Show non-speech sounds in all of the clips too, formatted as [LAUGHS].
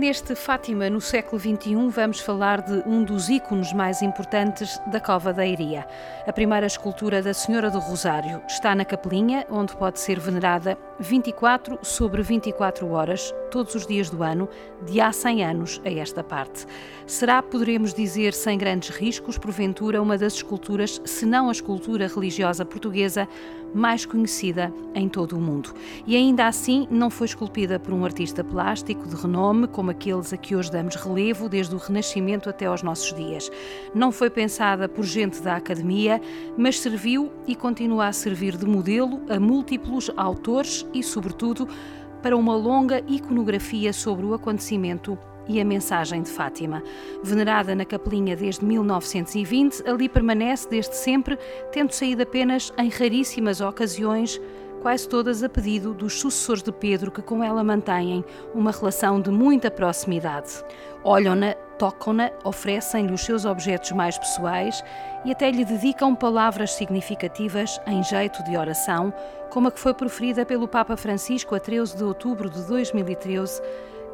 Neste Fátima no século XXI, vamos falar de um dos ícones mais importantes da Cova da Iria. A primeira escultura da Senhora do Rosário está na Capelinha, onde pode ser venerada 24 sobre 24 horas, todos os dias do ano, de há 100 anos a esta parte. Será, poderemos dizer, sem grandes riscos, porventura, uma das esculturas, se não a escultura religiosa portuguesa, mais conhecida em todo o mundo. E ainda assim não foi esculpida por um artista plástico de renome, como aqueles a que hoje damos relevo desde o Renascimento até aos nossos dias. Não foi pensada por gente da academia, mas serviu e continua a servir de modelo a múltiplos autores e, sobretudo, para uma longa iconografia sobre o acontecimento e a mensagem de Fátima. Venerada na capelinha desde 1920, ali permanece desde sempre, tendo saído apenas em raríssimas ocasiões, quase todas a pedido dos sucessores de Pedro, que com ela mantêm uma relação de muita proximidade. Olham-na, tocam-na, oferecem-lhe os seus objetos mais pessoais e até lhe dedicam palavras significativas em jeito de oração, como a que foi proferida pelo Papa Francisco a 13 de outubro de 2013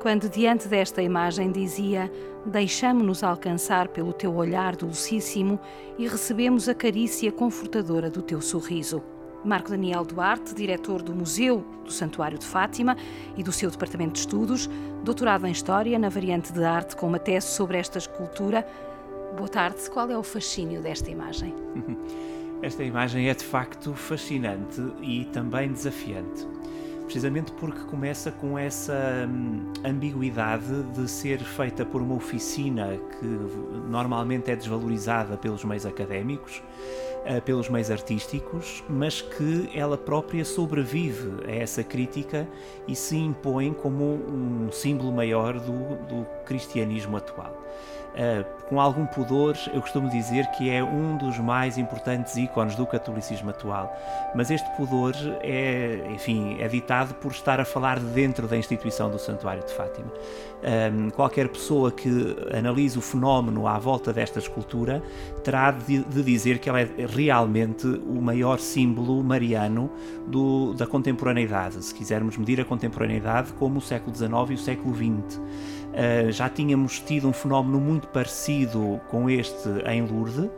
quando diante desta imagem dizia: Deixamo-nos alcançar pelo teu olhar dulcíssimo e recebemos a carícia confortadora do teu sorriso. Marco Daniel Duarte, diretor do Museu do Santuário de Fátima e do seu Departamento de Estudos, doutorado em História na variante de Arte com uma tese sobre esta escultura. Boa tarde, qual é o fascínio desta imagem? [LAUGHS] Esta imagem é de facto fascinante e também desafiante precisamente porque começa com essa hum, ambiguidade de ser feita por uma oficina que normalmente é desvalorizada pelos meios académicos, uh, pelos meios artísticos, mas que ela própria sobrevive a essa crítica e se impõe como um símbolo maior do, do cristianismo atual. Uh, com algum pudor, eu costumo dizer que é um dos mais importantes ícones do catolicismo atual. Mas este pudor é, enfim, é ditado por estar a falar dentro da instituição do Santuário de Fátima. Um, qualquer pessoa que analise o fenómeno à volta desta escultura terá de, de dizer que ela é realmente o maior símbolo mariano do, da contemporaneidade, se quisermos medir a contemporaneidade como o século XIX e o século XX. Uh, já tínhamos tido um fenómeno muito parecido com este em Lourdes,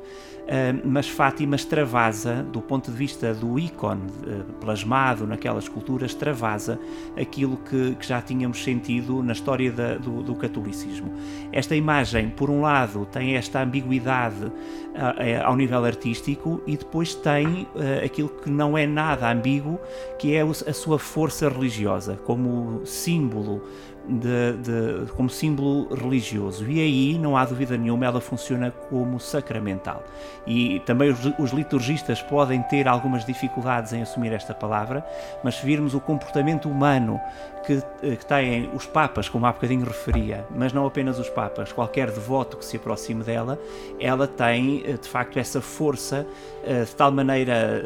mas Fátima extravasa, do ponto de vista do ícone uh, plasmado naquela escultura, extravasa aquilo que, que já tínhamos sentido na história da, do, do, catolicismo. Esta imagem, por um lado, tem esta ambiguidade ao nível artístico e depois tem aquilo que não é nada ambíguo, que é a sua força religiosa, como símbolo de, de, como símbolo religioso. E aí, não há dúvida nenhuma, ela funciona como sacramental. E também os, os, liturgistas podem ter algumas dificuldades em assumir esta palavra, mas se virmos o comportamento humano que, eh, que têm os papas, como há bocadinho referia, mas não apenas os papas, qualquer devoto que se aproxime dela, ela tem eh, de facto essa força eh, de tal maneira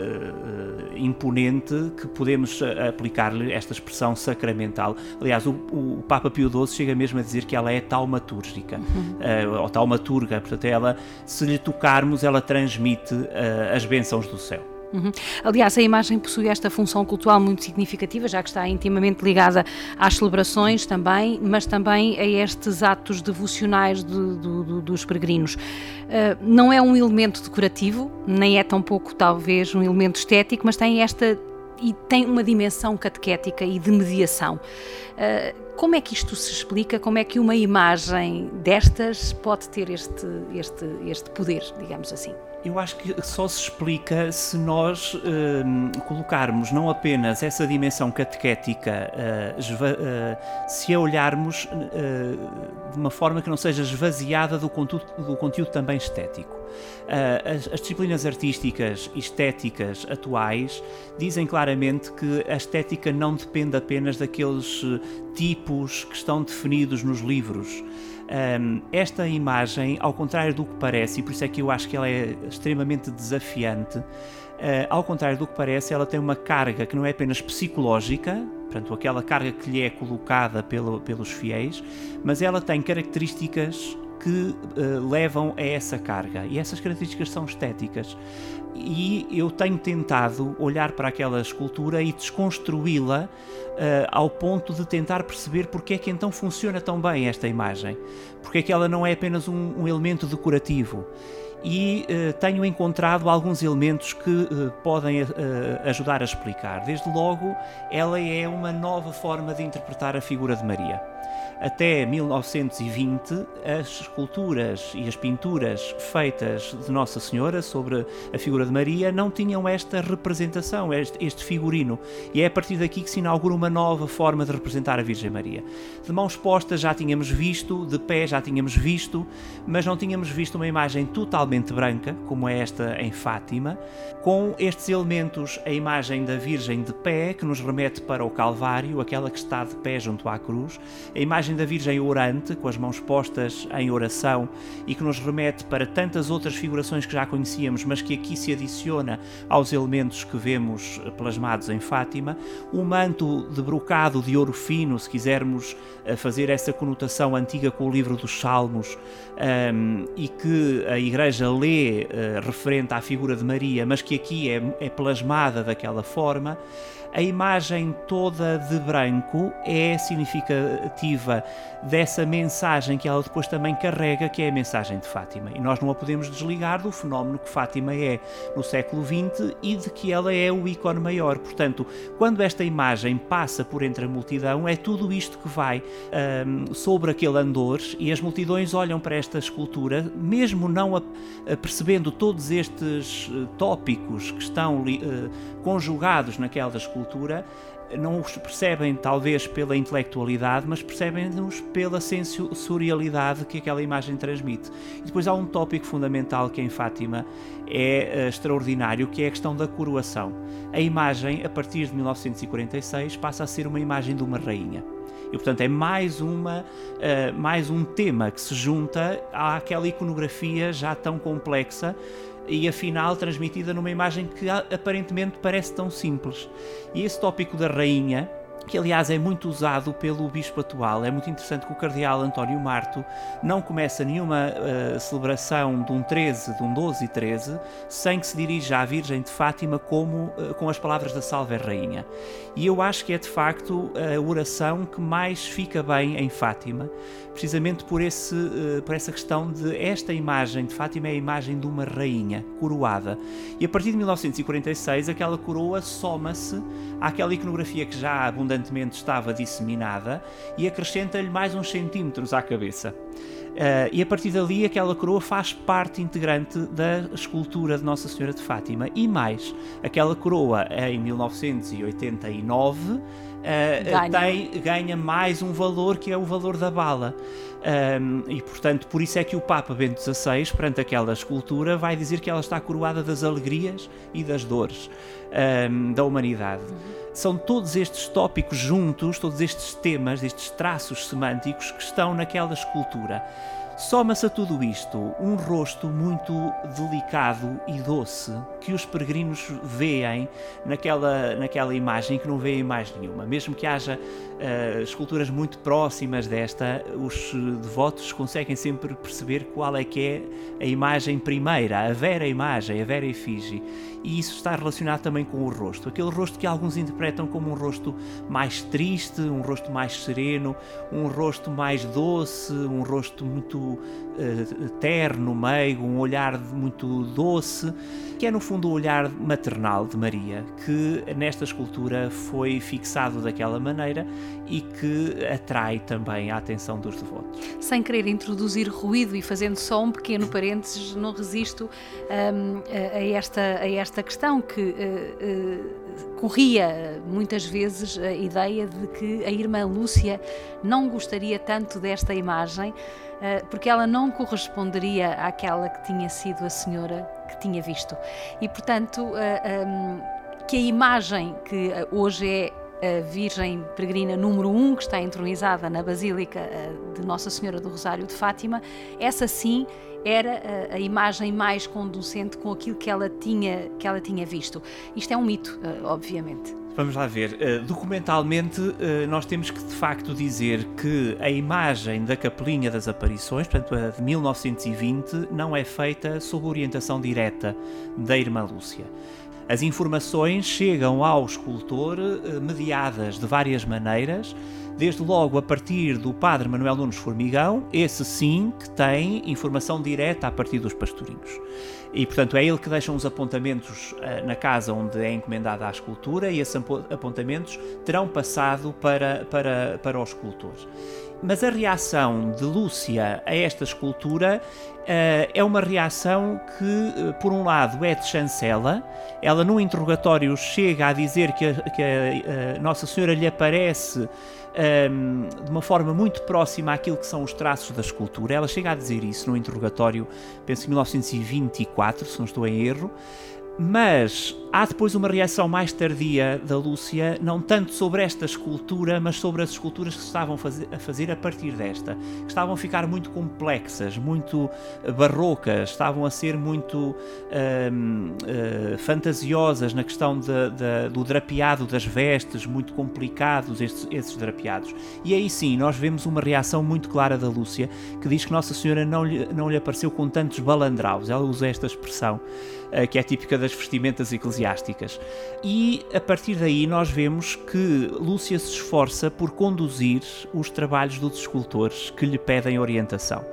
imponente que podemos aplicar-lhe esta expressão sacramental. Aliás, o, o Papa Pio XII chega mesmo a dizer que ela é taumatúrgica, uhum. uh, ou taumaturga, portanto, ela, se lhe tocarmos, ela transmite as bênçãos do céu. Uhum. Aliás, a imagem possui esta função cultural muito significativa, já que está intimamente ligada às celebrações também, mas também a estes atos devocionais de, de, de, dos peregrinos. Uh, não é um elemento decorativo, nem é tampouco, talvez, um elemento estético, mas tem esta e tem uma dimensão catequética e de mediação. Uh, como é que isto se explica? Como é que uma imagem destas pode ter este, este, este poder, digamos assim? Eu acho que só se explica se nós uh, colocarmos não apenas essa dimensão catequética, uh, uh, se a olharmos de uma forma que não seja esvaziada do conteúdo, do conteúdo também estético. As, as, disciplinas artísticas e estéticas atuais dizem claramente que a estética não depende apenas daqueles tipos que estão definidos nos livros. Um, esta imagem, ao contrário do que parece, e por isso é que eu acho que ela é extremamente desafiante, uh, ao contrário do que parece, ela tem uma carga que não é apenas psicológica, portanto, aquela carga que lhe é colocada pelo, pelos fiéis, mas ela tem características que uh, levam a essa carga. E essas características são estéticas. E eu tenho tentado olhar para aquela escultura e desconstruí-la uh, ao ponto de tentar perceber porque é que então funciona tão bem esta imagem. Porque é que ela não é apenas um, um elemento decorativo e uh, tenho encontrado alguns elementos que podem ajudar a explicar. Desde logo, ela é uma nova forma de interpretar a figura de Maria. Até 1920, as esculturas e as pinturas feitas de Nossa Senhora sobre a figura de Maria não tinham esta representação, este, este figurino. E é a partir daqui que se inaugura uma nova forma de representar a Virgem Maria. De mãos postas já tínhamos visto, de pé já tínhamos visto, mas não tínhamos visto uma imagem totalmente branca, como é esta em Fátima, com estes elementos, a imagem da Virgem de pé, que nos remete para o Calvário, aquela que está de pé junto à cruz, a imagem da Virgem orante, com as mãos postas em oração e que nos remete para tantas outras figurações que já conhecíamos, mas que aqui se adiciona aos elementos que vemos plasmados em Fátima, o manto de brocado de ouro fino, se quisermos eh, fazer essa conotação antiga com o livro dos Salmos, um, e que a Igreja lê uh, referente à figura de Maria, mas que aqui é, é plasmada daquela forma a imagem toda de branco é significativa dessa mensagem que ela depois também carrega, que é a mensagem de Fátima. E nós não a podemos desligar do fenómeno que Fátima é no século XX e de que ela é o ícone maior. Portanto, quando esta imagem passa por entre a multidão, é tudo isto que vai um, sobre aquele andor e as multidões olham para esta escultura, mesmo não a, a percebendo todos estes uh, tópicos que estão uh, conjugados naquela escultura cultura não os percebem talvez pela intelectualidade, mas percebem-nos pela sensorialidade que aquela imagem transmite. E depois há um tópico fundamental que em Fátima é uh, extraordinário, que é a questão da coroação. A imagem, a partir de 1946, passa a ser uma imagem de uma rainha. E portanto é mais uma uh, mais um tema que se junta àquela iconografia já tão complexa e afinal transmitida numa imagem que aparentemente parece tão simples. E esse tópico da rainha que aliás é muito usado pelo bispo atual. É muito interessante que o cardeal António Marto não começa nenhuma uh, celebração de um 13, de um 12 e 13, sem que se dirija à Virgem de Fátima como uh, com as palavras da Salve Rainha. E eu acho que é de facto a oração que mais fica bem em Fátima, precisamente por, esse, uh, por essa questão de esta imagem de Fátima é a imagem de uma rainha coroada. E a partir de 1946 aquela coroa soma-se àquela iconografia que já abundante abundantemente estava disseminada e acrescenta-lhe mais uns centímetros à cabeça. Uh, e a partir dali aquela coroa faz parte integrante da escultura de Nossa Senhora de Fátima. E mais, aquela coroa em 1989 Uh, ganha. Tem, ganha mais um valor que é o valor da bala. Um, e portanto, por isso é que o Papa Bento XVI, perante aquela escultura, vai dizer que ela está coroada das alegrias e das dores um, da humanidade. Uhum. São todos estes tópicos juntos, todos estes temas, estes traços semânticos que estão naquela escultura. Soma-se a tudo isto um rosto muito delicado e doce que os peregrinos veem naquela, naquela imagem que não veem mais nenhuma. Mesmo que haja uh, esculturas muito próximas desta, os devotos conseguem sempre perceber qual é que é a imagem primeira, a vera imagem, a vera efígie. E isso está relacionado também com o rosto. Aquele rosto que alguns interpretam como um rosto mais triste, um rosto mais sereno, um rosto mais doce, um rosto muito terno, meigo, um olhar muito doce, que é no fundo o olhar maternal de Maria, que nesta escultura foi fixado daquela maneira e que atrai também a atenção dos devotos. Sem querer introduzir ruído e fazendo só um pequeno parênteses, não resisto um, a, esta, a esta questão que uh, uh, corria muitas vezes a ideia de que a irmã Lúcia não gostaria tanto desta imagem porque ela não corresponderia àquela que tinha sido a senhora que tinha visto. E portanto, um, que a imagem que hoje é a Virgem Peregrina número 1, que está entronizada na Basílica eh, de Nossa Senhora do Rosário de Fátima, essa sim era a, eh, imagem mais conducente com aquilo que ela tinha, que ela tinha visto. Isto é um mito, eh, obviamente. Vamos lá ver. Uh, documentalmente, uh, nós temos que de facto dizer que a imagem da Capelinha das Aparições, portanto a de 1920, não é feita sob orientação direta da irmã Lúcia. As informações chegam ao escultor uh, mediadas de várias maneiras, desde logo a partir do padre Manuel Nunes Formigão, esse sim que tem informação direta a partir dos pastorinhos. E, portanto, é ele que deixa uns apontamentos uh, na casa onde é encomendada a escultura e esses apontamentos terão passado para, para, para os escultores. Mas a reação de Lúcia a esta escultura uh, é uma reação que, uh, por um lado, é de chancela. Ela, no interrogatório, chega a dizer que a, que a Nossa Senhora lhe aparece um, de uma forma muito próxima àquilo que são os traços da escultura. Ela chega a dizer isso no interrogatório, penso em 1924, se não estou em erro. Mas há depois uma reação mais tardia da Lúcia, não tanto sobre esta escultura, mas sobre as esculturas que estavam a fazer a partir desta, que estavam a ficar muito complexas, muito eh, barrocas, estavam a ser muito uh, uh, fantasiosas na questão de, de, do drapeado das vestes, muito complicados estes, esses drapeados. E aí sim, nós vemos uma reação muito clara da Lúcia, que diz que Nossa Senhora não lhe, não lhe apareceu com tantos balandraus, ela usa esta expressão, uh, que é típica das vestimentas eclesiásticas. E a partir daí nós vemos que Lúcia se esforça por conduzir os trabalhos dos escultores que lhe pedem orientação.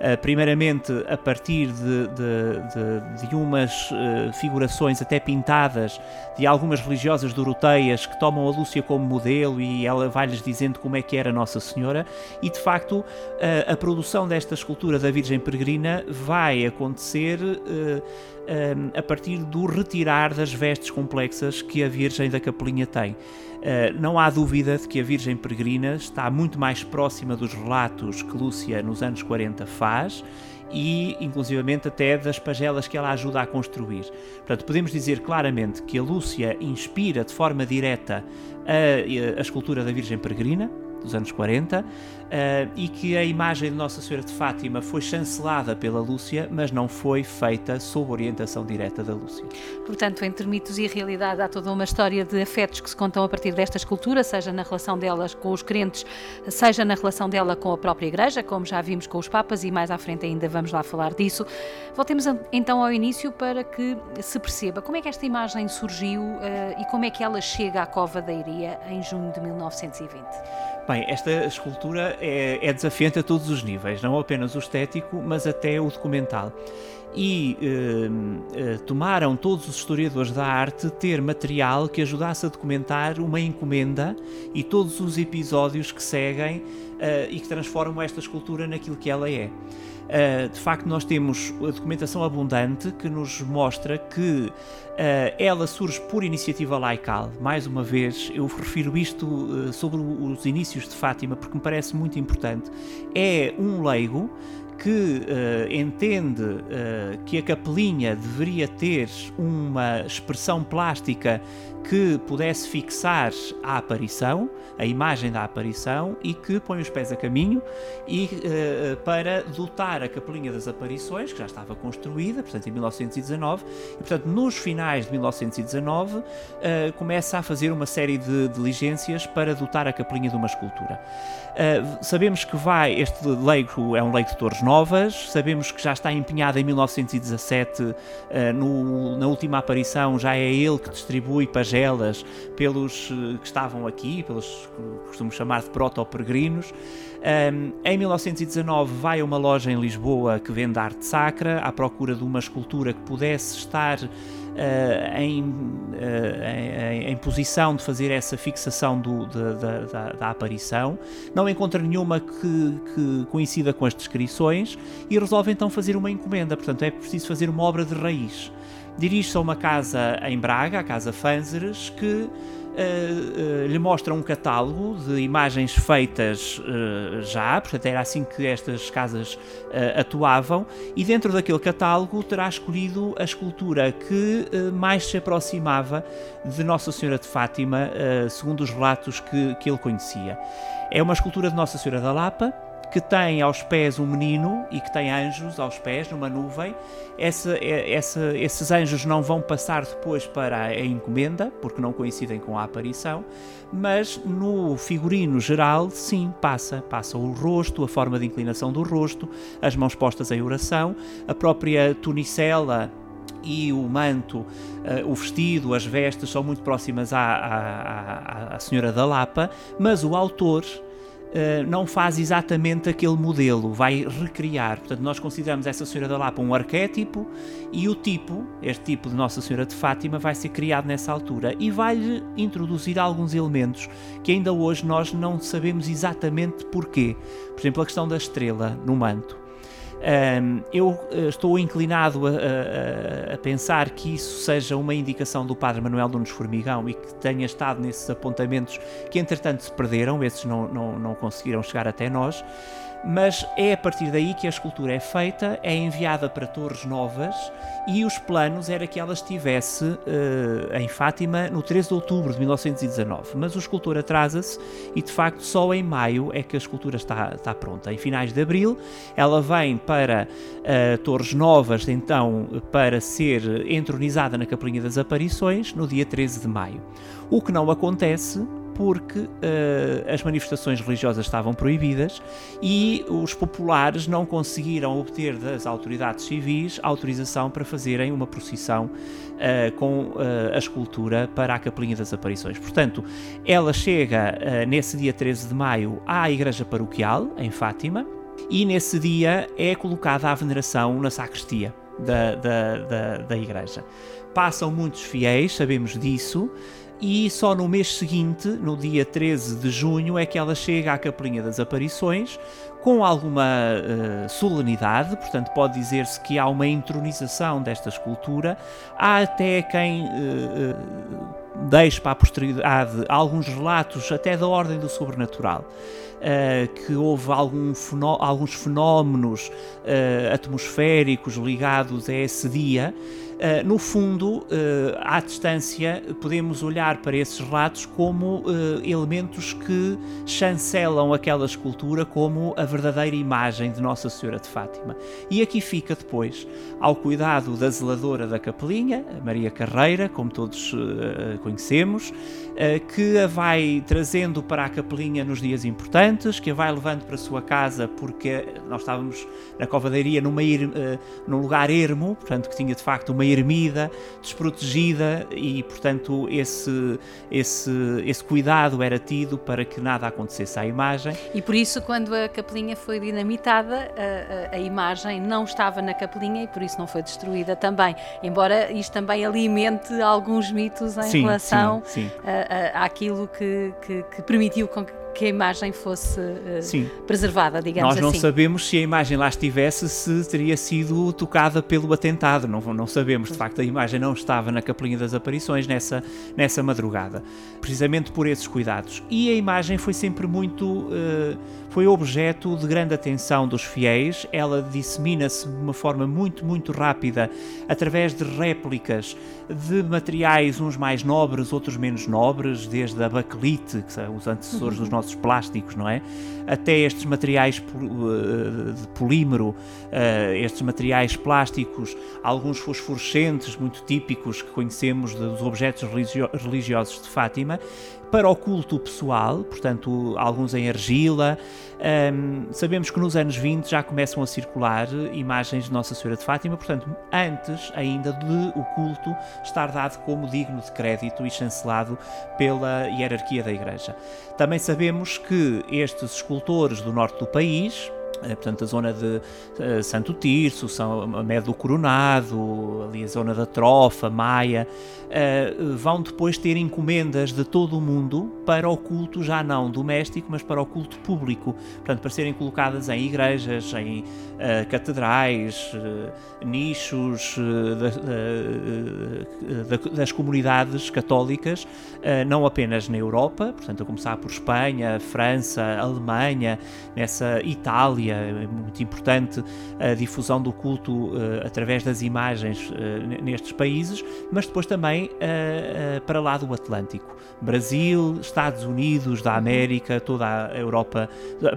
Uh, primeiramente a partir de, de, de, de umas uh, figurações até pintadas de algumas religiosas doroteias que tomam a Lúcia como modelo e ela vai-lhes dizendo como é que era Nossa Senhora e de facto uh, a produção desta escultura da Virgem Peregrina vai acontecer a partir do retirar das vestes complexas que a Virgem da Capelinha tem. Uh, não há dúvida de que a Virgem Peregrina está muito mais próxima dos relatos que Lúcia nos anos 40 faz e, inclusivamente, até das pagelas que ela ajuda a construir. Portanto, podemos dizer claramente que a Lúcia inspira de forma direta a, a escultura da Virgem Peregrina, dos anos 40, uh, e que a imagem de Nossa Senhora de Fátima foi chancelada pela Lúcia, mas não foi feita sob orientação direta da Lúcia. Portanto, entre mitos e realidade há toda uma história de afetos que se contam a partir desta escultura, seja na relação delas com os crentes, seja na relação dela com a própria Igreja, como já vimos com os Papas, e mais à frente ainda vamos lá falar disso. Voltemos então ao início para que se perceba como é que esta imagem surgiu uh, e como é que ela chega à Cova da Iria em junho de 1920. Bem, esta escultura é, é, desafiante a todos os níveis, não apenas o estético, mas até o documental. E eh, eh, tomaram todos os historiadores da arte ter material que ajudasse a documentar uma encomenda e todos os episódios que seguem eh, e que transformam esta escultura naquilo que ela é. Uh, de facto, nós temos a documentação abundante que nos mostra que uh, ela surge por iniciativa laical. Mais uma vez, eu refiro isto uh, sobre os inícios de Fátima porque me parece muito importante. É um leigo que uh, entende uh, que a capelinha deveria ter uma expressão plástica que pudesse fixar a aparição, a imagem da aparição, e que põe os pés a caminho e uh, para dotar a capelinha das aparições, que já estava construída, portanto em 1919, e portanto nos finais de 1919 começa a fazer uma série de diligências para dotar a capelinha de uma escultura. sabemos que vai, este leigo é um leigo de Torres novas. Sabemos que já está empenhado em 1917, uh, eh, no, na última aparição, já é ele que distribui pagelas pelos uh, que estavam aqui, pelos que costumo chamar de proto-peregrinos. Um, em 1919 vai a uma loja em Lisboa que vende arte sacra à procura de uma escultura que pudesse estar Uh, em, uh, em, em, posição de fazer essa fixação do, de, de, da, da, aparição, não encontra nenhuma que, que, coincida com as descrições e resolve então fazer uma encomenda. Portanto, é preciso fazer uma obra de raiz. Dirige-se a uma casa em Braga, a Casa Fanzeres, que Uh, uh, lhe mostra um catálogo de imagens feitas uh, já, portanto era assim que estas casas atuavam, e dentro daquele catálogo terá escolhido a escultura que mais se aproximava de Nossa Senhora de Fátima, segundo os relatos que, que ele conhecia. É uma escultura de Nossa Senhora da Lapa, que tem aos pés um menino e que tem anjos aos pés numa nuvem. Essa, é, essa, esses anjos não vão passar depois para a encomenda, porque não coincidem com a aparição, mas no figurino geral, sim, passa. Passa o rosto, a forma de inclinação do rosto, as mãos postas em oração, a própria tunicela e o manto, uh, o vestido, as vestes são muito próximas à, à, à, Senhora da Lapa, mas o autor uh, não faz exatamente aquele modelo, vai recriar. Portanto, nós consideramos essa Senhora da Lapa um arquétipo e o tipo, este tipo de Nossa Senhora de Fátima, vai ser criado nessa altura e vai-lhe introduzir alguns elementos que ainda hoje nós não sabemos exatamente porquê. Por exemplo, a questão da estrela no manto. Um, eu eh, estou inclinado a, a, a, pensar que isso seja uma indicação do Padre Manuel Nunes Formigão e que tenha estado nesses apontamentos que entretanto se perderam, esses não, não, não conseguiram chegar até nós mas é a partir daí que a escultura é feita, é enviada para Torres Novas e os planos era que ela estivesse uh, em Fátima no 13 de outubro de 1919. Mas o escultor atrasa-se e de facto só em maio é que a escultura está, está pronta. Em finais de abril ela vem para uh, Torres Novas, então para ser entronizada na Capelinha das Aparições no dia 13 de maio. O que não acontece porque uh, as manifestações religiosas estavam proibidas e os populares não conseguiram obter das autoridades civis autorização para fazerem uma procissão uh, com uh, a escultura para a Capelinha das Aparições. Portanto, ela chega nesse dia 13 de maio à Igreja Paroquial, em Fátima, e nesse dia é colocada a veneração na sacristia da, da, da, da igreja. Passam muitos fiéis, sabemos disso, e só no mês seguinte, no dia 13 de junho, é que ela chega à Capelinha das Aparições com alguma uh, solenidade, portanto, pode dizer-se que há uma entronização desta escultura. Há até quem uh, uh, deixe para a posteridade alguns relatos, até da ordem do sobrenatural. Uh, que houve algum fenó alguns fenómenos atmosféricos ligados a esse dia. Uh, no fundo, à distância, podemos olhar para esses relatos como elementos que chancelam aquela escultura como a verdadeira imagem de Nossa Senhora de Fátima. E aqui fica depois, ao cuidado da zeladora da capelinha, Maria Carreira, como todos conhecemos, que a vai trazendo para a capelinha nos dias importantes que a vai levando para a sua casa, porque nós estávamos na covadeiria numa, uh, num lugar ermo, portanto, que tinha de facto uma ermida desprotegida e, portanto, esse, esse, esse cuidado era tido para que nada acontecesse à imagem. E por isso, quando a capelinha foi dinamitada, a, a, a imagem não estava na capelinha e por isso não foi destruída também. Embora isto também alimente alguns mitos em sim, relação sim, sim. A, àquilo que, que, que permitiu com que a imagem fosse uh, preservada, digamos assim. Nós não assim. sabemos se a imagem lá estivesse, se teria sido tocada pelo atentado, não, não sabemos. De facto, a imagem não estava na Capelinha das Aparições nessa, nessa madrugada, precisamente por esses cuidados. E a imagem foi sempre muito. Uh, foi objeto de grande atenção dos fiéis, ela dissemina-se de uma forma muito, muito rápida através de réplicas de materiais, uns mais nobres, outros menos nobres, desde a bakelite, que são os antecessores dos nossos plásticos, não é? Até estes materiais eh, de polímero, eh, estes materiais plásticos, alguns fosforescentes, muito típicos que conhecemos dos objetos religiosos de Fátima, para o culto pessoal, portanto, alguns em argila. Um, sabemos que nos anos 20 já começam a circular imagens de Nossa Senhora de Fátima, portanto, antes ainda de o culto estar dado como digno de crédito e chancelado pela hierarquia da Igreja. Também sabemos que estes escultores do norte do país, portanto, a zona de uh, Santo Tirso, São Médio do Coronado, ali a zona da Trofa, Maia, uh, vão depois ter encomendas de todo o mundo para o culto já não doméstico, mas para o culto público, portanto, para serem colocadas em igrejas, em uh, catedrais, nichos das comunidades católicas, não apenas na Europa, portanto, a começar por Espanha, França, Alemanha, nessa Itália, É muito importante a difusão do culto uh, através das imagens uh, nestes países, mas depois também uh, para lá do Atlântico. Brasil, Estados Unidos da América, toda a Europa,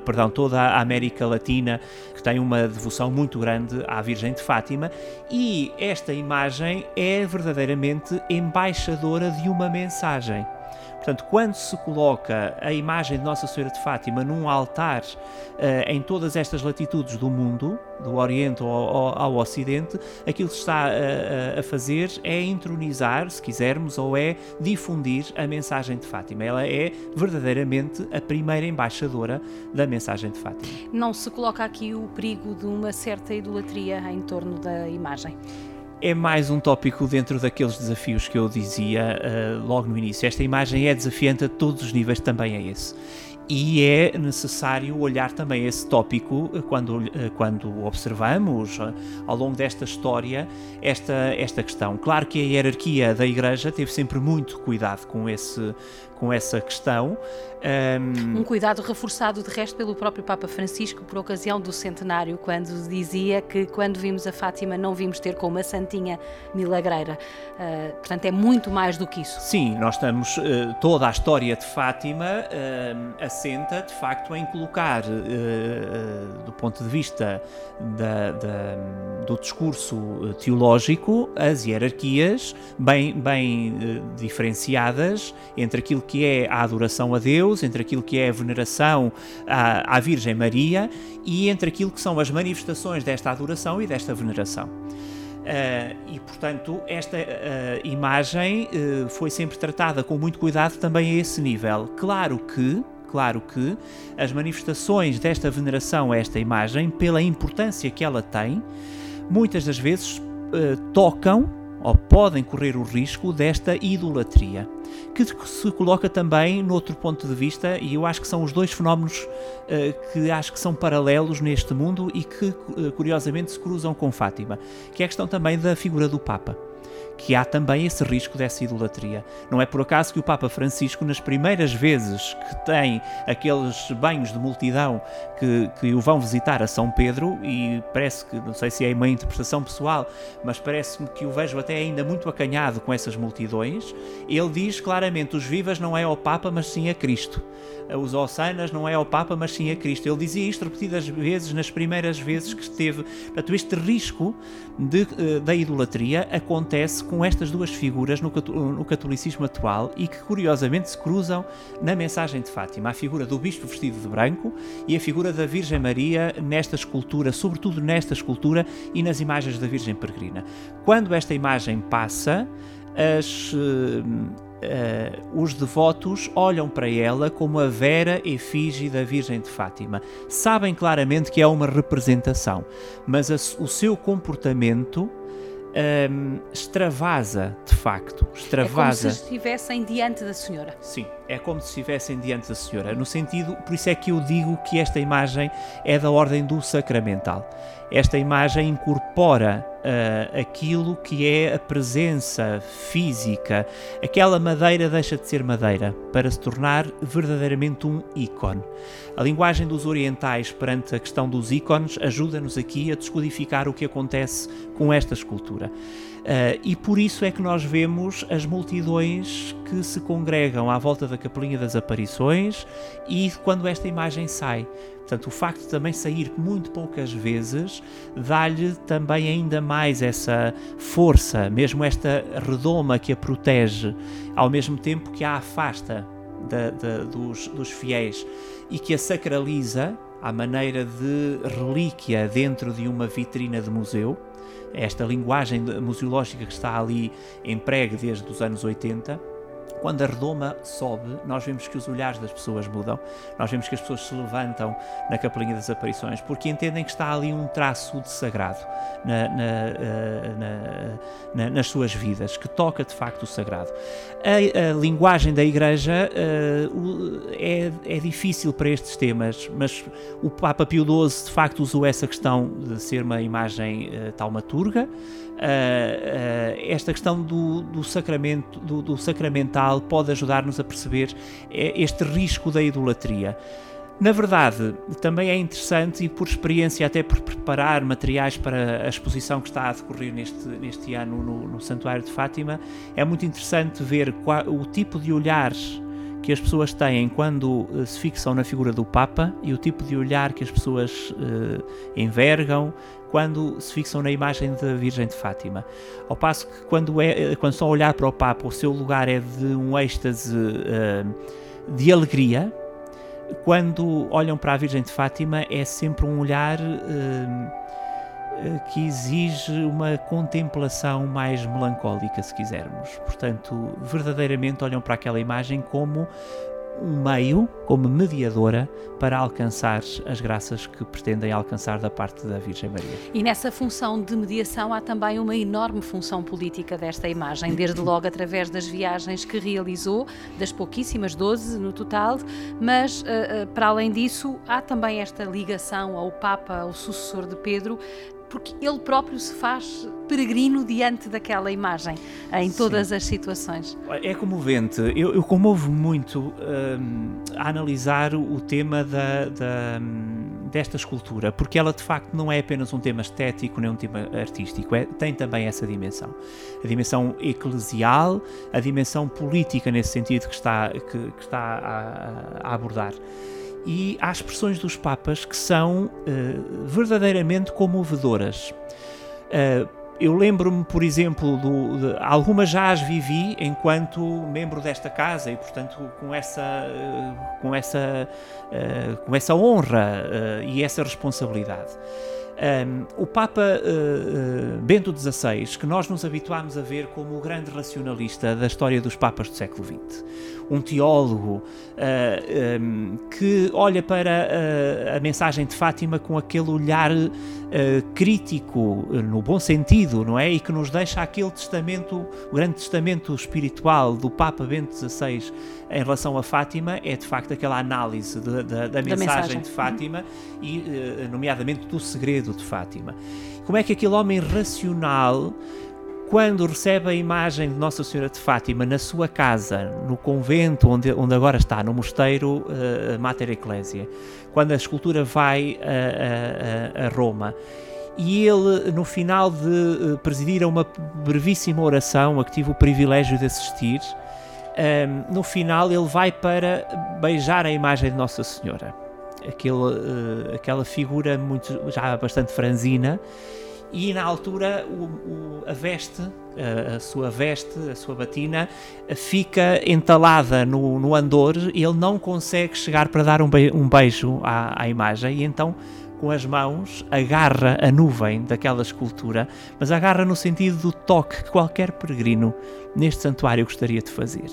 perdão, toda a América Latina, que tem uma devoção muito grande à Virgem de Fátima, e esta imagem é verdadeiramente embaixadora de uma mensagem. Portanto, quando se coloca a imagem de Nossa Senhora de Fátima num altar uh, em todas estas latitudes do mundo, do Oriente ao, ao, ao Ocidente, aquilo que está uh, a fazer é entronizar, se quisermos, ou é difundir a mensagem de Fátima. Ela é verdadeiramente a primeira embaixadora da mensagem de Fátima. Não se coloca aqui o perigo de uma certa idolatria em torno da imagem? É mais um tópico dentro daqueles desafios que eu dizia uh, logo no início. Esta imagem é desafiante a todos os níveis, também é esse e é necessário olhar também esse tópico eh, quando, eh, quando observamos ao longo desta história esta, esta questão. Claro que a hierarquia da Igreja teve sempre muito cuidado com, esse, com essa questão. Um... um cuidado reforçado, de resto, pelo próprio Papa Francisco por ocasião do centenário, quando dizia que quando vimos a Fátima não vimos ter com uma santinha milagreira. Uh, portanto, é muito mais do que isso. Sim, nós estamos. Uh, toda a história de Fátima uh, assenta, de facto, em colocar, do ponto de vista da, da, do discurso teológico, as hierarquias bem, bem diferenciadas entre aquilo que é a adoração a Deus, entre aquilo que é a veneração à, à Virgem Maria e entre aquilo que são as manifestações desta adoração e desta veneração. Uh, e, portanto, esta uh, imagem uh, foi sempre tratada com muito cuidado também a esse nível. Claro que, claro que as manifestações desta veneração a esta imagem, pela importância que ela tem, muitas das vezes tocam ou podem correr o risco desta idolatria que se coloca também noutro ponto de vista, e eu acho que são os dois fenómenos uh, que acho que são paralelos neste mundo e que, uh, curiosamente, se cruzam com Fátima, que é a questão também da figura do Papa que há também esse risco dessa idolatria. Não é por acaso que o Papa Francisco, nas primeiras vezes que tem aqueles banhos de multidão que, que o vão visitar a São Pedro, e parece que, não sei se é uma interpretação pessoal, mas parece-me que o vejo até ainda muito acanhado com essas multidões, ele diz claramente: os vivas não é ao Papa, mas sim a Cristo. Os ossanas não é ao Papa, mas sim a Cristo. Ele dizia isto repetidas vezes nas primeiras vezes que esteve. Portanto, este risco de, eh, da idolatria acontece com estas duas figuras no, no catolicismo atual e que curiosamente se cruzam na mensagem de Fátima, a figura do bispo vestido de branco e a figura da Virgem Maria nesta escultura, sobretudo nesta escultura e nas imagens da Virgem Peregrina. Quando esta imagem passa, as, uh, os devotos olham para ela como a vera efígie da Virgem de Fátima. Sabem claramente que é uma representação, mas a, o seu comportamento um, extravasa, de facto. Extravasa. É como se estivessem diante da Senhora. Sim, é como se estivessem diante da Senhora. No sentido, por isso é que eu digo que esta imagem é da ordem do sacramental. Esta imagem incorpora uh, aquilo que é a presença física. Aquela madeira deixa de ser madeira para se tornar verdadeiramente um ícone. A linguagem dos orientais perante a questão dos ícones ajuda-nos aqui a descodificar o que acontece com esta escultura. Uh, e por isso é que nós vemos as multidões que se congregam à volta da Capelinha das Aparições e quando esta imagem sai. Portanto, o facto de também sair muito poucas vezes dá-lhe também ainda mais essa força, mesmo esta redoma que a protege, ao mesmo tempo que a afasta da, dos, dos fiéis e que a sacraliza à maneira de relíquia dentro de uma vitrina de museu. Esta linguagem museológica que está ali empregue desde os anos 80 quando a redoma sobe, nós vemos que os olhares das pessoas mudam, nós vemos que as pessoas se levantam na Capelinha das Aparições porque entendem que está ali um traço de sagrado na, na, eh, na, nas suas vidas, que toca de facto o sagrado. A, a linguagem da Igreja uh, é, é difícil para estes temas, mas o Papa Pio XII de facto usou essa questão de ser uma imagem uh, taumaturga. Uh, uh, esta questão do, do sacramento, do, do, sacramental pode ajudar-nos a perceber este risco da idolatria. Na verdade, também é interessante e por experiência, até por preparar materiais para a exposição que está a decorrer neste, neste ano no, no Santuário de Fátima, é muito interessante ver qual, o tipo de olhares que as pessoas têm quando se fixam na figura do Papa e o tipo de olhar que as pessoas envergam quando se fixam na imagem da Virgem de Fátima. Ao passo que quando, é, quando estão olhar para o Papa, o seu lugar é de um êxtase uh, de alegria, quando olham para a Virgem de Fátima é sempre um olhar que exige uma contemplação mais melancólica, se quisermos. Portanto, verdadeiramente olham para aquela imagem como um meio, como mediadora, para alcançar as graças que pretendem alcançar da parte da Virgem Maria. E nessa função de mediação há também uma enorme função política desta imagem, desde logo através das viagens que realizou, das pouquíssimas 12 no total, mas uh, uh, para além disso há também esta ligação ao Papa, ao sucessor de Pedro, porque ele próprio se faz peregrino diante daquela imagem, em todas Sim. as situações. É comovente. Eu, eu comovo muito um, a analisar o tema da, da, desta escultura, porque ela de facto não é apenas um tema estético nem um tema artístico, é, tem também essa dimensão. A dimensão eclesial, a dimensão política nesse sentido que está, que, que está a, a abordar e há expressões dos Papas que são uh, verdadeiramente comovedoras. Uh, eu lembro-me, por exemplo, do, de, algumas já as vivi enquanto membro desta casa e, portanto, com essa, uh, com essa, com essa honra e essa responsabilidade. Um, o Papa Bento XVI, que nós nos habituámos a ver como o grande racionalista da história dos Papas do século XX, um teólogo uh, um, que olha para a mensagem de Fátima com aquele olhar crítico, no bom sentido, não é? E que nos deixa aquele testamento, o grande testamento espiritual do Papa Bento XVI em relação a Fátima, é de facto aquela análise de, de, da, da, mensagem, mensagem de Fátima e, nomeadamente, do segredo de Fátima. Como é que aquele homem racional, quando recebe a imagem de Nossa Senhora de Fátima na sua casa, no convento onde, onde agora está, no mosteiro uh, Mater Ecclesia, quando a escultura vai a, a, a Roma, e ele, no final de eh, presidir a uma brevíssima oração a que tive o privilégio de assistir, um, ehm, no final ele vai para beijar a imagem de Nossa Senhora. Aquele, uh, aquela figura muito, já bastante franzina e na altura o, o, a veste, a, a, sua veste, a sua batina, fica entalada no, no andor e ele não consegue chegar para dar um, be um beijo à, à, imagem e então com as mãos agarra a nuvem daquela escultura, mas agarra no sentido do toque que qualquer peregrino neste santuário gostaria de fazer.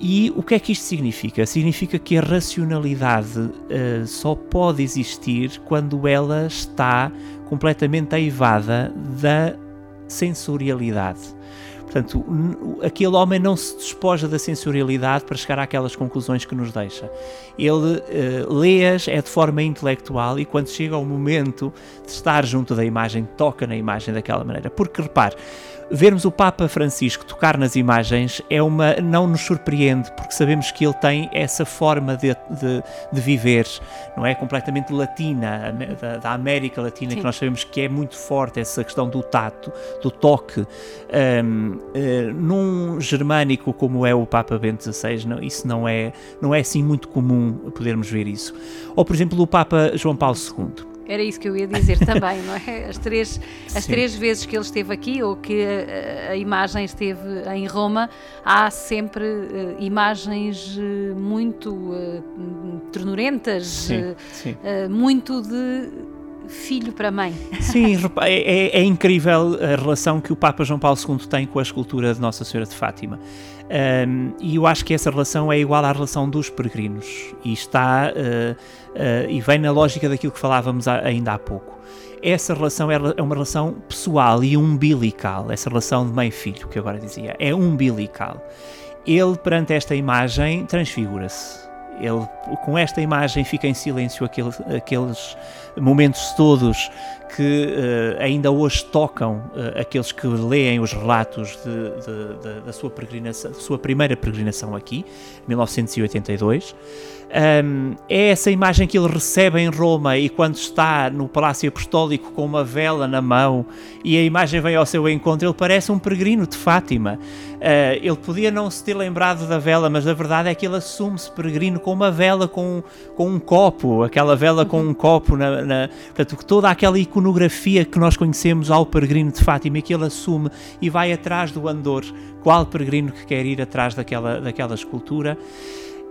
E o que é que isto significa? Significa que a racionalidade uh, só pode existir quando ela está completamente aivada da sensorialidade. Portanto, aquele homem não se despoja da sensorialidade para chegar àquelas conclusões que nos deixa. Ele uh, lê-as é de forma intelectual e quando chega ao momento de estar junto da imagem, toca na imagem daquela maneira. Porque, repare, vermos o Papa Francisco tocar nas imagens é uma não nos surpreende porque sabemos que ele tem essa forma de, de, de viver não é? Completamente latina da, da América Latina Sim. que nós sabemos que é muito forte essa questão do tato do toque. Um, eh, num germânico como é o Papa Bento XVI não, isso não é não é assim muito comum podermos ver isso. Ou por exemplo o Papa João Paulo II era isso que eu ia dizer também, não é? As três, as três vezes que ele esteve aqui ou que a, a imagem esteve em Roma, há sempre uh, imagens uh, muito uh, ternurentas, sim, sim. muito de filho para mãe. Sim, [LAUGHS] é, é, é, incrível a relação que o Papa João Paulo II tem com a escultura de Nossa Senhora de Fátima. Um, e eu acho que essa relação é igual à relação dos peregrinos e está uh, uh, e vem na lógica daquilo que falávamos ainda há pouco. Essa relação é, é uma relação pessoal e umbilical, essa relação de mãe-filho que eu agora dizia, é umbilical. Ele, perante esta imagem, transfigura-se Ele, com esta imagem, fica em silêncio aquele, aqueles momentos todos que uh, ainda hoje tocam uh, aqueles que leem os relatos de, de, de, da sua peregrinação, sua primeira peregrinação aqui, 1982. Um, é essa imagem que ele recebe em Roma e quando está no Palácio Apostólico com uma vela na mão e a imagem vem ao seu encontro, ele parece um peregrino de Fátima. Uh, ele podia não se ter lembrado da vela, mas a verdade é que ele assume-se peregrino com uma vela, com, com um copo, aquela vela com um copo, na, na, portanto, toda aquela iconografia que nós conhecemos ao peregrino de Fátima, que ele assume e vai atrás do andor, qual peregrino que quer ir atrás daquela, daquela escultura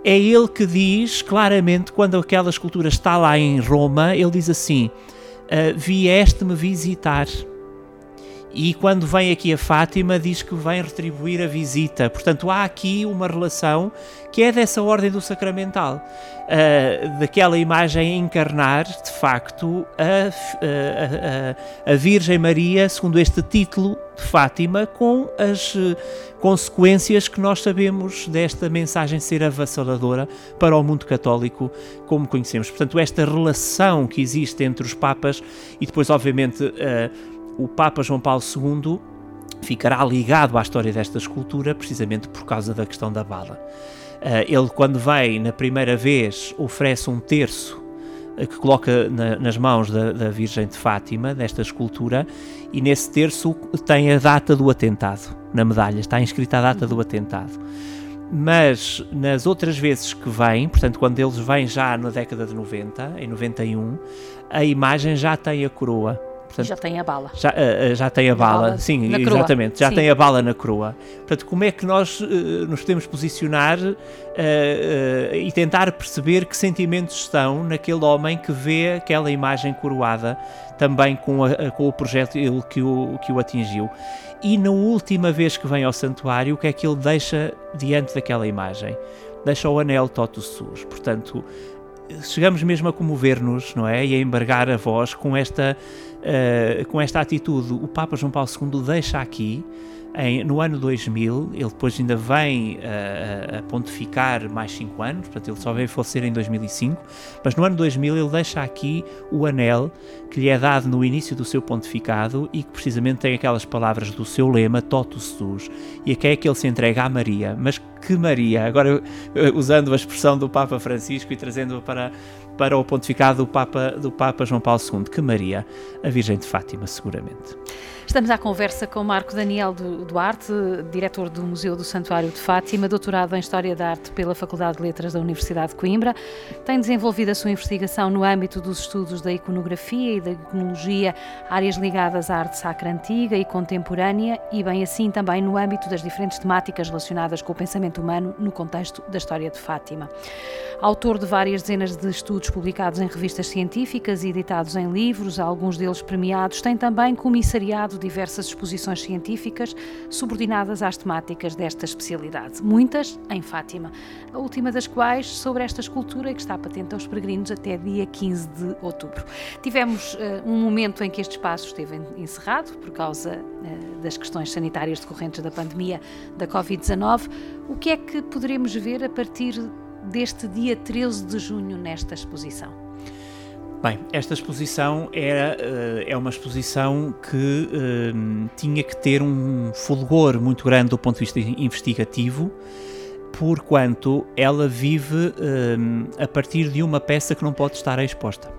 é ele que diz claramente, quando aquela escultura está lá em Roma, ele diz assim: uh, Vieste-me visitar. E quando vem aqui a Fátima, diz que vem retribuir a visita. Portanto, há aqui uma relação que é dessa ordem do sacramental, uh, daquela imagem encarnar, de facto, a, a, a, a, Virgem Maria, segundo este título de Fátima, com as uh, consequências que nós sabemos desta mensagem ser avassaladora para o mundo católico, como conhecemos. Portanto, esta relação que existe entre os Papas e depois, obviamente, uh, o Papa João Paulo II ficará ligado à história desta escultura precisamente por causa da questão da bala. Uh, ele, quando vem na primeira vez, oferece um terço uh, que coloca na, nas mãos da, da, Virgem de Fátima, desta escultura, e nesse terço tem a data do atentado na medalha, está inscrita a data do atentado. Mas nas outras vezes que vem, portanto, quando eles vêm já na década de 90, em 91, a imagem já tem a coroa Portanto, já tem a bala. Já, uh, já tem a, a bala, bala, sim, exatamente. Já sim. tem a bala na coroa. Portanto, como é que nós uh, nos podemos posicionar uh, e tentar perceber que sentimentos estão naquele homem que vê aquela imagem coroada também com, a, com o projeto que o, que o atingiu? E na última vez que vem ao santuário, o que é que ele deixa diante daquela imagem? Deixa o anel Totus Sus. Portanto, chegamos mesmo a comover-nos, não é? E a embargar a voz com esta, uh, com esta atitude. O Papa João Paulo II deixa aqui em, no ano 2000, ele depois ainda vem uh, a pontificar mais 5 anos, portanto ele só veio falecer em 2005, mas no ano 2000 ele deixa aqui o anel que lhe é dado no início do seu pontificado e que precisamente tem aquelas palavras do seu lema, Totus Tus, e aqui é que ele se entrega à Maria, mas que Maria, agora usando a expressão do Papa Francisco e trazendo-a para para o pontificado do Papa, do Papa João Paulo II, que Maria, a Virgem de Fátima, seguramente. Estamos à conversa com Marco Daniel Duarte, diretor do Museu do Santuário de Fátima, doutorado em História da Arte pela Faculdade de Letras da Universidade de Coimbra. Tem desenvolvido a sua investigação no âmbito dos estudos da iconografia e da iconologia, áreas ligadas à arte sacra antiga e contemporânea, e bem assim também no âmbito das diferentes temáticas relacionadas com o pensamento humano no contexto da história de Fátima. Autor de várias dezenas de estudos publicados em revistas científicas e editados em livros, alguns deles premiados, tem também comissariado diversas exposições científicas subordinadas às temáticas desta especialidade, muitas em Fátima, a última das quais sobre esta escultura que está patente aos peregrinos até dia 15 de outubro. Tivemos uh, um momento em que este espaço esteve encerrado por causa uh, das questões sanitárias decorrentes da pandemia da Covid-19. O que é que poderemos ver a partir deste dia 13 de junho nesta exposição? Bem, esta exposição era, uh, é uma exposição que uh, tinha que ter um fulgor muito grande do ponto de vista investigativo, porquanto ela vive uh, a partir de uma peça que não pode estar exposta.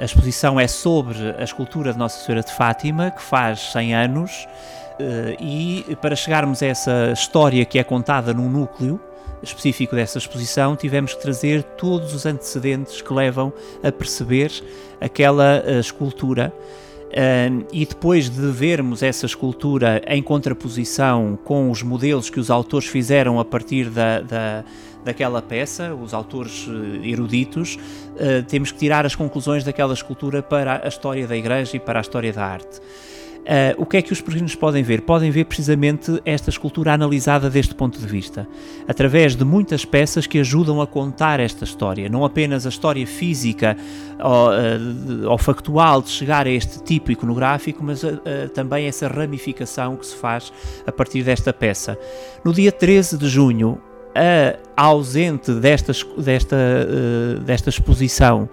a exposição é sobre a escultura de Nossa Senhora de Fátima, que faz 100 anos, e para chegarmos a essa história que é contada num núcleo, específico dessa exposição, tivemos que trazer todos os antecedentes que levam a perceber aquela uh, escultura. Uh, e depois de vermos essa escultura em contraposição com os modelos que os autores fizeram a partir da, da daquela peça, os autores eh, eruditos, uh, temos que tirar as conclusões daquela escultura para a história da Igreja e para a história da arte. Uh, o que é que os peregrinos podem ver? Podem ver precisamente esta escultura analisada deste ponto de vista, através de muitas peças que ajudam a contar esta história, não apenas a história física ou, uh, ou factual de chegar a este tipo iconográfico, mas uh, também essa ramificação que se faz a partir desta peça. No dia 13 de junho, a ausente desta, desta, desta exposição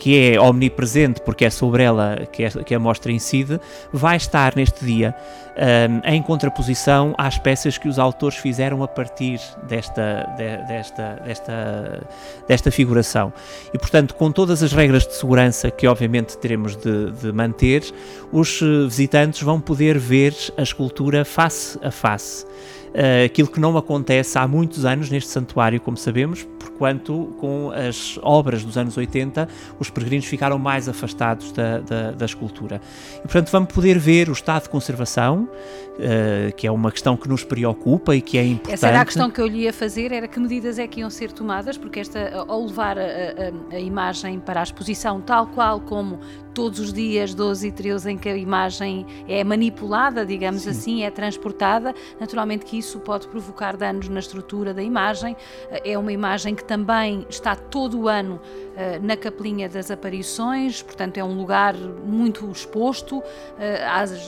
que é omnipresente, porque é sobre ela que, é, que a mostra incide, vai estar neste dia um, em contraposição às peças que os autores fizeram a partir desta, de, desta, desta, desta figuração. E, portanto, com todas as regras de segurança que, obviamente, teremos de, de manter, os eh, visitantes vão poder ver a escultura face a face. Uh, aquilo que não acontece há muitos anos neste santuário, como sabemos, porquanto com as obras dos anos 80 os peregrinos ficaram mais afastados da, da, da escultura. E, portanto, vamos poder ver o estado de conservação, uh, que é uma questão que nos preocupa e que é importante. Essa era a questão que eu lhe ia fazer, era que medidas é que iam ser tomadas, porque esta, ao levar a, a, a imagem para a exposição tal qual como todos os dias 12 e 13 em que a imagem é manipulada, digamos Sim. assim, é transportada, naturalmente que isso pode provocar danos na estrutura da imagem. É uma imagem que também está todo o ano eh, na Capelinha das Aparições, portanto é um lugar muito exposto, eh,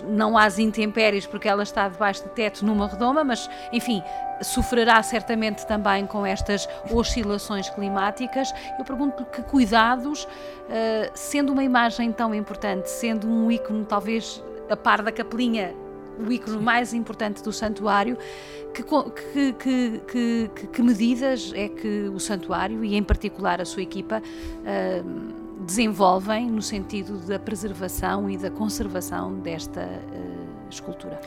não às intempéries porque ela está debaixo de teto numa redoma, mas enfim, sofrerá certamente também com estas oscilações climáticas. Eu pergunto-lhe que cuidados, eh, sendo uma imagem tão importante, sendo um ícone talvez a par da capelinha o ícone mais importante do santuário, que, que, que, que, medidas é que o santuário e, em particular, a sua equipa uh, desenvolvem no sentido da preservação e da conservação desta uh, escultura?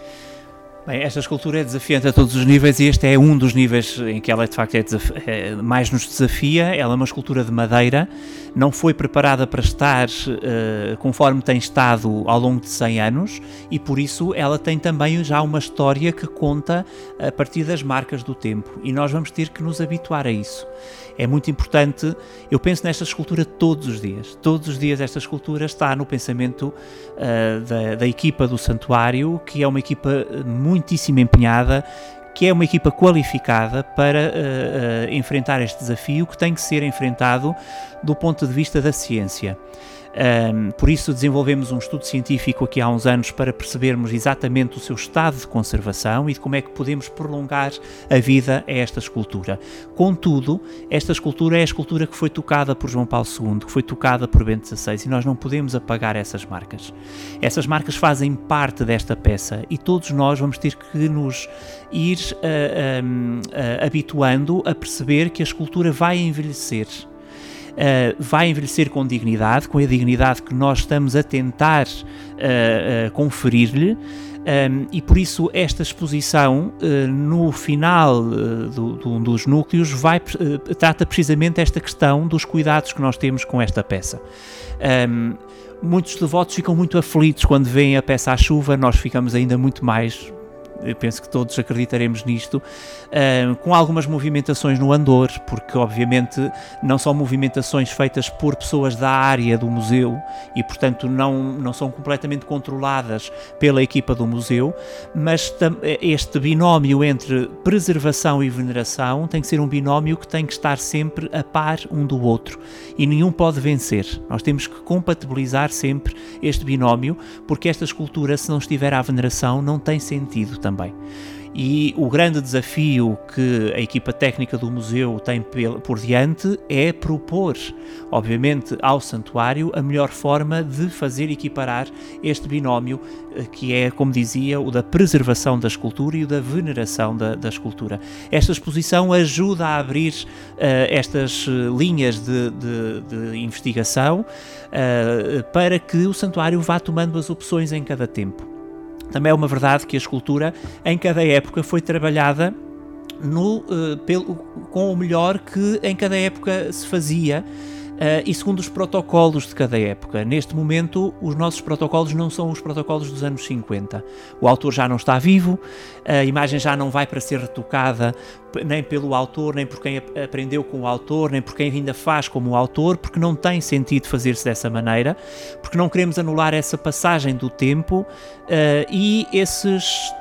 Bem, esta escultura é desafiante a todos os níveis e este é um dos níveis em que ela de facto é, é mais nos desafia. Ela é uma escultura de madeira, não foi preparada para estar uh, conforme tem estado ao longo de 100 anos e por isso ela tem também já uma história que conta a partir das marcas do tempo. E nós vamos ter que nos habituar a isso é muito importante. Eu penso nesta escultura todos os dias. Todos os dias esta escultura está no pensamento uh, da, da equipa do santuário, que é uma equipa muitíssimo empenhada, que é uma equipa qualificada para uh, uh, enfrentar este desafio que tem que ser enfrentado do ponto de vista da ciência. Um, por isso desenvolvemos um estudo científico aqui há uns anos para percebermos exatamente o seu estado de conservação e de como é que podemos prolongar a vida a esta escultura. Contudo, esta escultura é a escultura que foi tocada por João Paulo II, que foi tocada por Bento XVI e nós não podemos apagar essas marcas. Essas marcas fazem parte desta peça e todos nós vamos ter que nos ir uh, uh, habituando a perceber que a escultura vai envelhecer uh, vai envelhecer com dignidade, com a dignidade que nós estamos a tentar uh, uh, conferir-lhe. Um, e por isso esta exposição uh, no final uh, do, do, dos núcleos vai, uh, trata precisamente esta questão dos cuidados que nós temos com esta peça. Um, muitos devotos ficam muito aflitos quando veem a peça à chuva, nós ficamos ainda muito mais eu penso que todos acreditaremos nisto, uh, com algumas movimentações no andor, porque obviamente não são movimentações feitas por pessoas da área do museu e, portanto, não, não são completamente controladas pela equipa do museu, mas este binómio entre preservação e veneração tem que ser um binómio que tem que estar sempre a par um do outro e nenhum pode vencer. Nós temos que compatibilizar sempre este binómio, porque esta escultura, se não estiver à veneração, não tem sentido também. E o grande desafio que a equipa técnica do museu tem por diante é propor, obviamente, ao santuário a melhor forma de fazer equiparar este binómio, eh, que é, como dizia, o da preservação da escultura e o da veneração da, da escultura. Esta exposição ajuda a abrir uh, estas eh, linhas de, de, de investigação uh, para que o santuário vá tomando as opções em cada tempo. Também é uma verdade que a escultura, em cada época, foi trabalhada no, uh, pelo, com o melhor que em cada época se fazia. Uh, e segundo os protocolos de cada época. Neste momento, os nossos protocolos não são os protocolos dos anos 50. O autor já não está vivo, a imagem já não vai para ser retocada nem pelo autor, nem por quem aprendeu com o autor, nem por quem ainda faz como o autor, porque não tem sentido fazer-se dessa maneira, porque não queremos anular essa passagem do tempo uh, e esses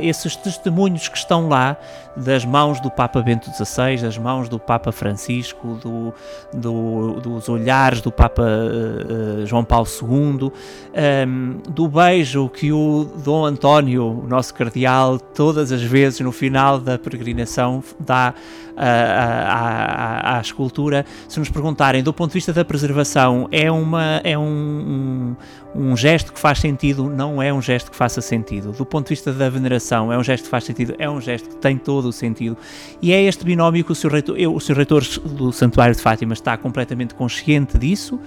esses testemunhos que estão lá das mãos do Papa Bento XVI, das mãos do Papa Francisco, do, do, dos olhares do Papa uh, João Paulo II, um, ehm, do beijo que o Dom António, o nosso cardeal, todas as vezes no final da peregrinação dá à, à, escultura. Se nos perguntarem, do ponto de vista da preservação, é, uma, é um, um, um gesto que faz sentido? Não é um gesto que faça sentido. Do ponto de vista da veneração, é um gesto que faz sentido? É um gesto que tem todo o sentido. E é este binómio que o Sr. Reitor, o. Reitor do Santuário de Fátima está completamente consciente disso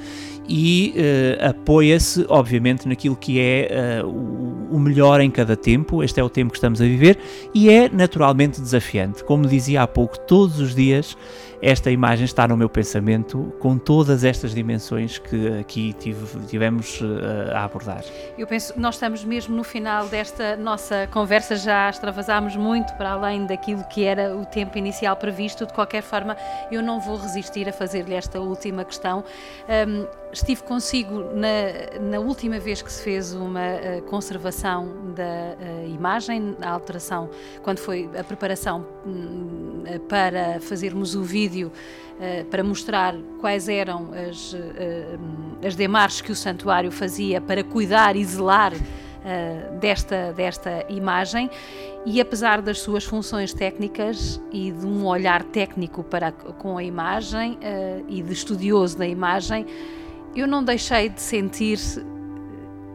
e uh, apoia-se, obviamente, naquilo que é uh, o, melhor em cada tempo. Este é o tempo que estamos a viver e é naturalmente desafiante. Como dizia há pouco, todos os dias esta imagem está no meu pensamento com todas estas dimensões que aqui tive, tivemos uh, a abordar. Eu penso, nós estamos mesmo no final desta nossa conversa, já extravasámos muito para além daquilo que era o tempo inicial previsto. De qualquer forma, eu não vou resistir a fazer-lhe esta última questão. Um, estive consigo na, na, última vez que se fez uma uh, conservação da uh, imagem, a alteração, quando foi a preparação um, para fazermos o vídeo uh, para mostrar quais eram as, as demarches que o santuário fazia para cuidar e zelar desta, desta imagem. E apesar das suas funções técnicas e de um olhar técnico para, com a imagem e de estudioso da imagem, eu não deixei de sentir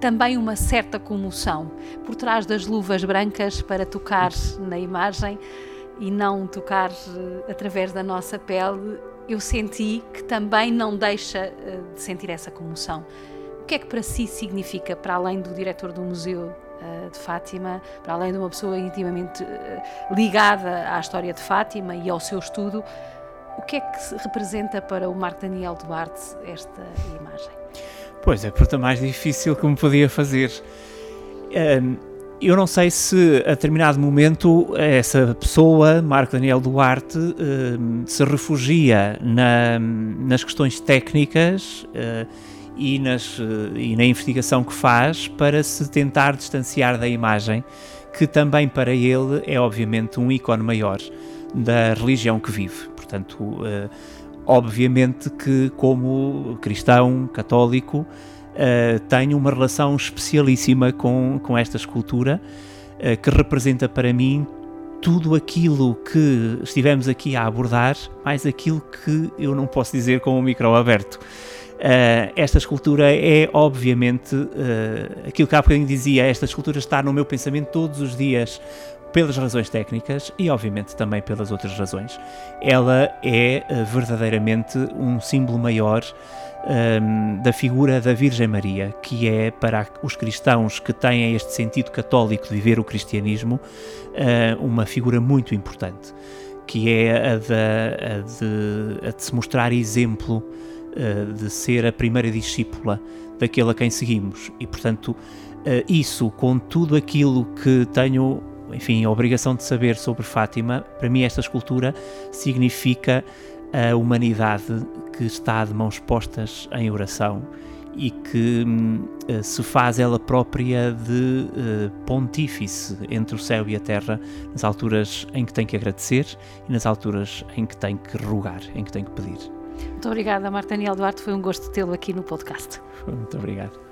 também uma certa comoção por trás das luvas brancas para tocar na imagem e não tocar eh, através da nossa pele, eu senti que também não deixa eh, de sentir essa comoção. O que é que para si significa, para além do diretor do Museu eh, de Fátima, para além de uma pessoa intimamente ligada à história de Fátima e ao seu estudo, o que é que representa para o Marco Daniel Duarte esta imagem? Pois é, pergunta mais difícil que me podia fazer. Eu não sei se a determinado momento essa pessoa, Marco Daniel Duarte, se refugia na, nas questões técnicas eh, e, nas, e na investigação que faz para se tentar distanciar da imagem, que também para ele é obviamente um ícone maior da religião que vive. Portanto, obviamente que como cristão, católico, uh, tenho uma relação especialíssima com, com esta escultura, uh, que representa para mim tudo aquilo que estivemos aqui a abordar, mais aquilo que eu não posso dizer com o micro aberto. Uh, esta escultura é, obviamente, uh, aquilo que há bocadinho dizia, esta escultura está no meu pensamento todos os dias, pelas razões técnicas e, obviamente, também pelas outras razões. Ela é uh, verdadeiramente um símbolo maior um, da figura da Virgem Maria, que é para os cristãos que têm este sentido católico de viver o cristianismo, uh, uma figura muito importante, que é a de, a de, a de se mostrar exemplo, uh, de ser a primeira discípula daquele a quem seguimos. E, portanto, isso com tudo aquilo que tenho enfim, a obrigação de saber sobre Fátima, para mim esta escultura significa a humanidade que está de mãos postas em oração e que uh, se faz ela própria de uh, pontífice entre o céu e a terra, nas alturas em que tem que agradecer e nas alturas em que tem que rogar, em que tem que pedir. Muito obrigada, Marta Daniel Duarte. Foi um gosto tê-lo aqui no podcast. Muito obrigado.